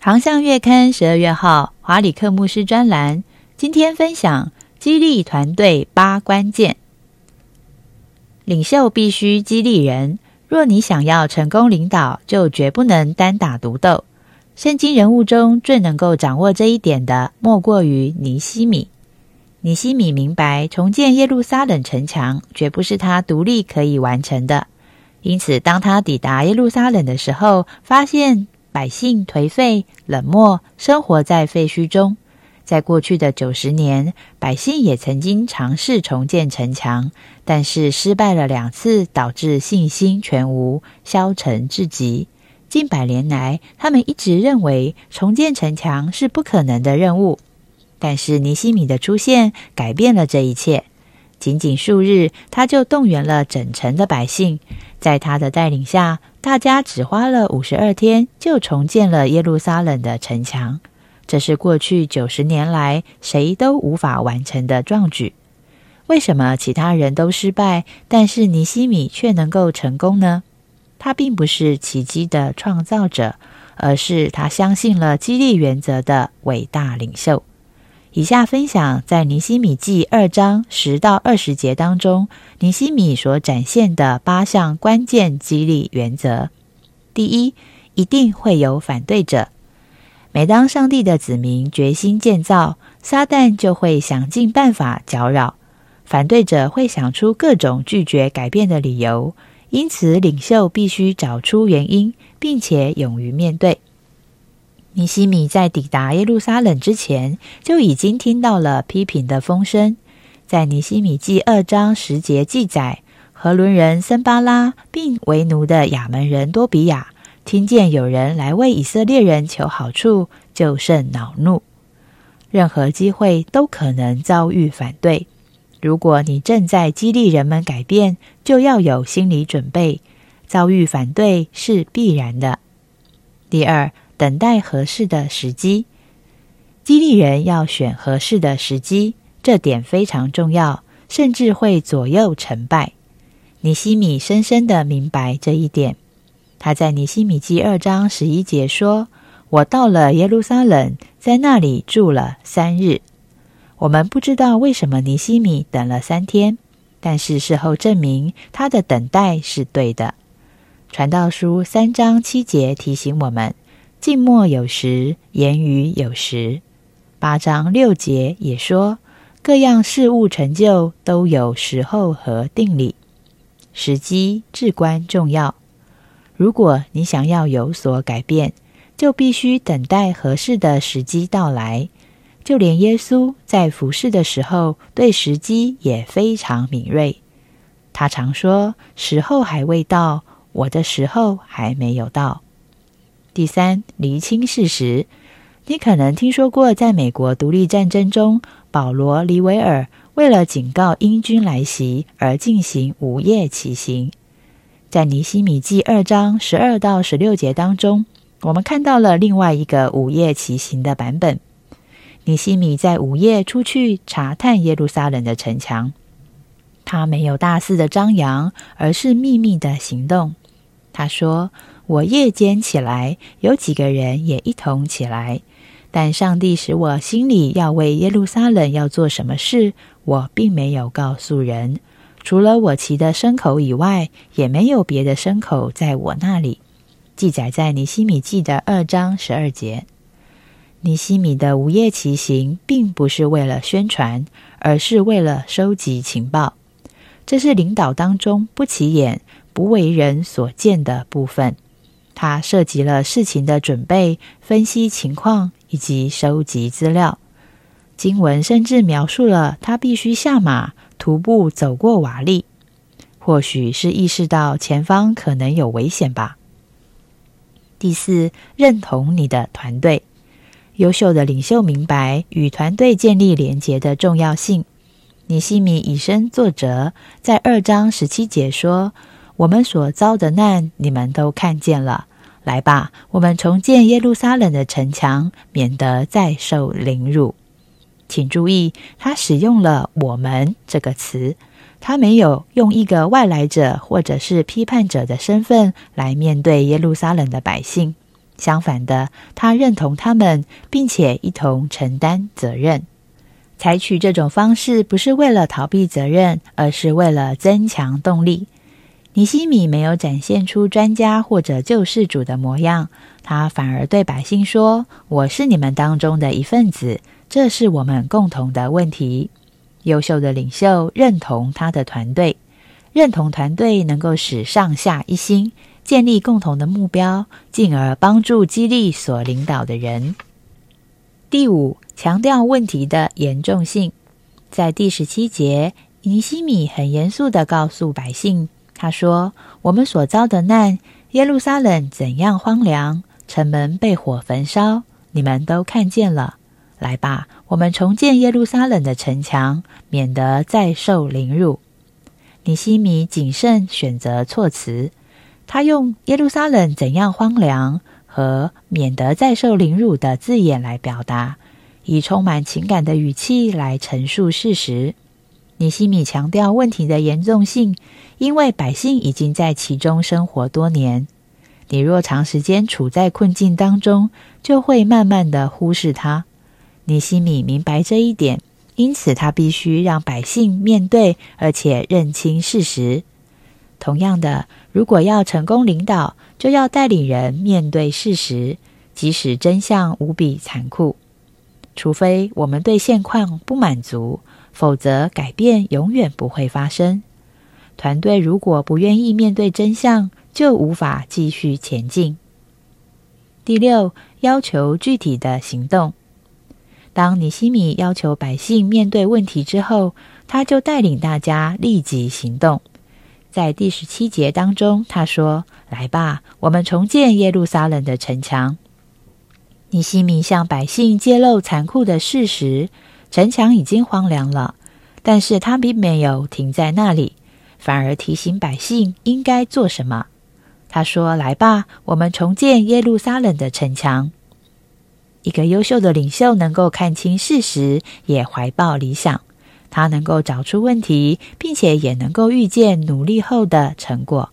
航向月刊十二月号华里克牧师专栏，今天分享激励团队八关键。领袖必须激励人，若你想要成功领导，就绝不能单打独斗。圣经人物中最能够掌握这一点的，莫过于尼西米。尼西米明白，重建耶路撒冷城墙绝不是他独立可以完成的，因此当他抵达耶路撒冷的时候，发现。百姓颓废、冷漠，生活在废墟中。在过去的九十年，百姓也曾经尝试重建城墙，但是失败了两次，导致信心全无、消沉至极。近百年来，他们一直认为重建城墙是不可能的任务。但是尼西米的出现改变了这一切。仅仅数日，他就动员了整城的百姓，在他的带领下。大家只花了五十二天就重建了耶路撒冷的城墙，这是过去九十年来谁都无法完成的壮举。为什么其他人都失败，但是尼西米却能够成功呢？他并不是奇迹的创造者，而是他相信了激励原则的伟大领袖。以下分享在尼西米记二章十到二十节当中，尼西米所展现的八项关键激励原则。第一，一定会有反对者。每当上帝的子民决心建造，撒旦就会想尽办法搅扰。反对者会想出各种拒绝改变的理由，因此领袖必须找出原因，并且勇于面对。尼西米在抵达耶路撒冷之前，就已经听到了批评的风声。在尼西米记二章十节记载，和伦人森巴拉并为奴的亚门人多比亚，听见有人来为以色列人求好处，就甚恼怒。任何机会都可能遭遇反对。如果你正在激励人们改变，就要有心理准备，遭遇反对是必然的。第二。等待合适的时机，激励人要选合适的时机，这点非常重要，甚至会左右成败。尼西米深深的明白这一点。他在尼西米记二章十一节说：“我到了耶路撒冷，在那里住了三日。”我们不知道为什么尼西米等了三天，但是事后证明他的等待是对的。传道书三章七节提醒我们。静默有时，言语有时。八章六节也说，各样事物成就都有时候和定理，时机至关重要。如果你想要有所改变，就必须等待合适的时机到来。就连耶稣在服侍的时候，对时机也非常敏锐。他常说：“时候还未到，我的时候还没有到。”第三，厘清事实。你可能听说过，在美国独立战争中，保罗·李维尔为了警告英军来袭而进行午夜骑行。在尼西米记二章十二到十六节当中，我们看到了另外一个午夜骑行的版本。尼西米在午夜出去查探耶路撒冷的城墙，他没有大肆的张扬，而是秘密的行动。他说。我夜间起来，有几个人也一同起来，但上帝使我心里要为耶路撒冷要做什么事，我并没有告诉人。除了我骑的牲口以外，也没有别的牲口在我那里。记载在尼西米记的二章十二节。尼西米的午夜骑行，并不是为了宣传，而是为了收集情报。这是领导当中不起眼、不为人所见的部分。他涉及了事情的准备、分析情况以及收集资料。经文甚至描述了他必须下马徒步走过瓦砾，或许是意识到前方可能有危险吧。第第四，认同你的团队。优秀的领袖明白与团队建立连结的重要性。尼西米以身作则，在二章十七节说：“我们所遭的难，你们都看见了。来吧，我们重建耶路撒冷的城墙，免得再受凌辱。”请注意，他使用了“我们”这个词，他没有用一个外来者或者是批判者的身份来面对耶路撒冷的百姓。相反的，他认同他们，并且一同承担责任。采取这种方式不是为了逃避责任，而是为了增强动力。尼西米没有展现出专家或者救世主的模样，他反而对百姓说：“我是你们当中的一份子，这是我们共同的问题。”优秀的领袖认同他的团队，认同团队能够使上下一心，建立共同的目标，进而帮助激励所领导的人。第五。强调问题的严重性，在第十七节，尼西米很严肃地告诉百姓：“他说，我们所遭的难，耶路撒冷怎样荒凉，城门被火焚烧，你们都看见了。来吧，我们重建耶路撒冷的城墙，免得再受凌辱。”尼西米谨慎选择措辞，他用“耶路撒冷怎样荒凉”和“免得再受凌辱”的字眼来表达。以充满情感的语气来陈述事实。尼西米强调问题的严重性，因为百姓已经在其中生活多年。你若长时间处在困境当中，就会慢慢的忽视它。尼西米明白这一点，因此他必须让百姓面对而且认清事实。同样的，如果要成功领导，就要带领人面对事实，即使真相无比残酷。除非我们对现况不满足，否则改变永远不会发生。团队如果不愿意面对真相，就无法继续前进。第六，要求具体的行动。当尼西米要求百姓面对问题之后，他就带领大家立即行动。在第十七节当中，他说：“来吧，我们重建耶路撒冷的城墙。”尼西米向百姓揭露残酷的事实：城墙已经荒凉了。但是他并没有停在那里，反而提醒百姓应该做什么。他说：“来吧，我们重建耶路撒冷的城墙。”一个优秀的领袖能够看清事实，也怀抱理想。他能够找出问题，并且也能够预见努力后的成果。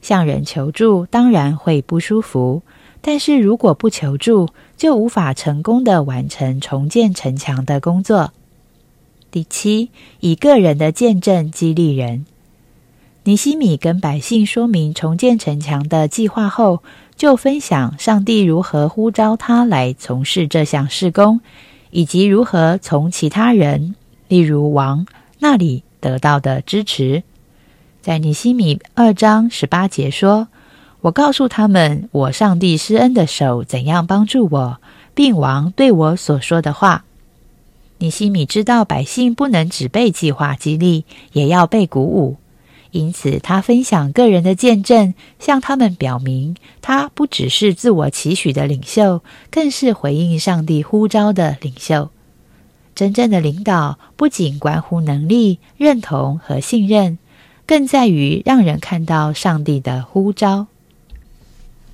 向人求助当然会不舒服。但是如果不求助，就无法成功的完成重建城墙的工作。第七，以个人的见证激励人。尼西米跟百姓说明重建城墙的计划后，就分享上帝如何呼召他来从事这项事工，以及如何从其他人，例如王那里得到的支持。在尼西米二章十八节说。我告诉他们，我上帝施恩的手怎样帮助我，并王对我所说的话。尼西米知道百姓不能只被计划激励，也要被鼓舞，因此他分享个人的见证，向他们表明，他不只是自我期许的领袖，更是回应上帝呼召的领袖。真正的领导不仅关乎能力、认同和信任，更在于让人看到上帝的呼召。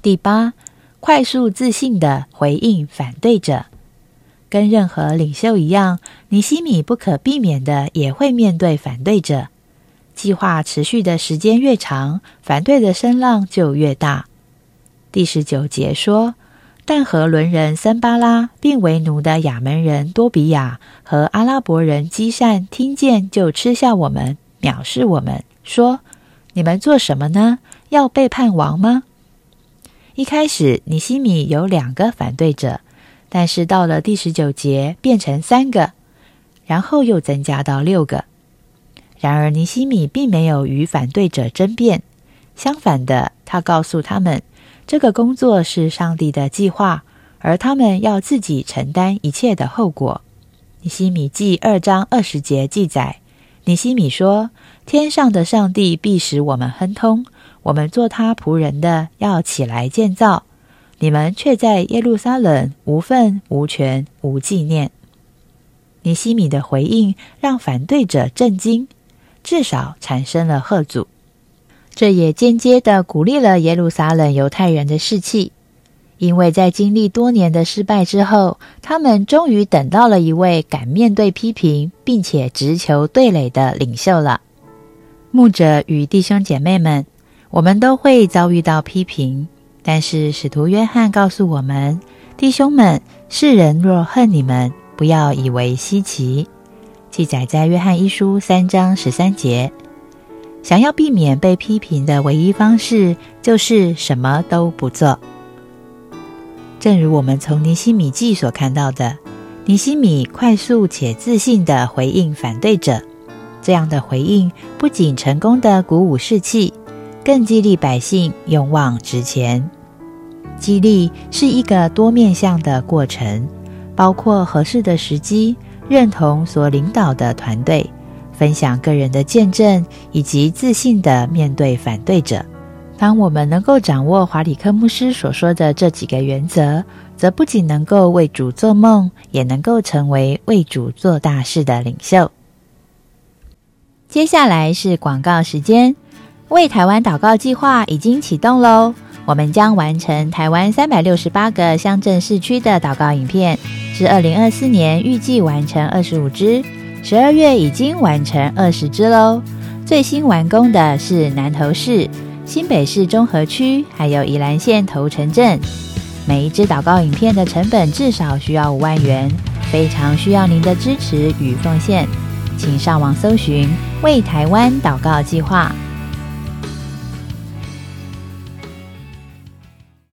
第八，快速自信的回应反对者。跟任何领袖一样，尼西米不可避免的也会面对反对者。计划持续的时间越长，反对的声浪就越大。第十九节说：“但和伦人森巴拉，并为奴的亚门人多比亚和阿拉伯人基善听见，就嗤笑我们，藐视我们，说：你们做什么呢？要背叛王吗？”一开始，尼西米有两个反对者，但是到了第十九节变成三个，然后又增加到六个。然而，尼西米并没有与反对者争辩，相反的，他告诉他们，这个工作是上帝的计划，而他们要自己承担一切的后果。尼西米记二章二十节记载，尼西米说：“天上的上帝必使我们亨通。”我们做他仆人的要起来建造，你们却在耶路撒冷无份、无权、无纪念。尼西米的回应让反对者震惊，至少产生了贺阻。这也间接的鼓励了耶路撒冷犹太人的士气，因为在经历多年的失败之后，他们终于等到了一位敢面对批评并且直球对垒的领袖了。牧者与弟兄姐妹们，我们都会遭遇到批评，但是使徒约翰告诉我们：弟兄们，世人若恨你们，不要以为稀奇。记载在约翰一书三章十三节。想要避免被批评的唯一方式，就是什么都不做。正如我们从尼西米记所看到的，尼西米快速且自信的回应反对者。这样的回应不仅成功的鼓舞士气，更激励百姓勇往直前。激励是一个多面向的过程，包括合适的时机、认同所领导的团队。分享个人的见证，以及自信的面对反对者。当我们能够掌握华里克牧师所说的这几个原则，则不仅能够为主做梦，也能够成为为主做大事的领袖。接下来是广告时间，为台湾祷告计划已经启动喽！我们将完成台湾三百六十八个乡镇市区的祷告影片，至二零二四年预计完成二十五支。十二月已经完成二十支喽，最新完工的是南投市、新北市中和区，还有宜兰县头城镇。每一支祷告影片的成本至少需要五万元，非常需要您的支持与奉献，请上网搜寻“为台湾祷告计划”。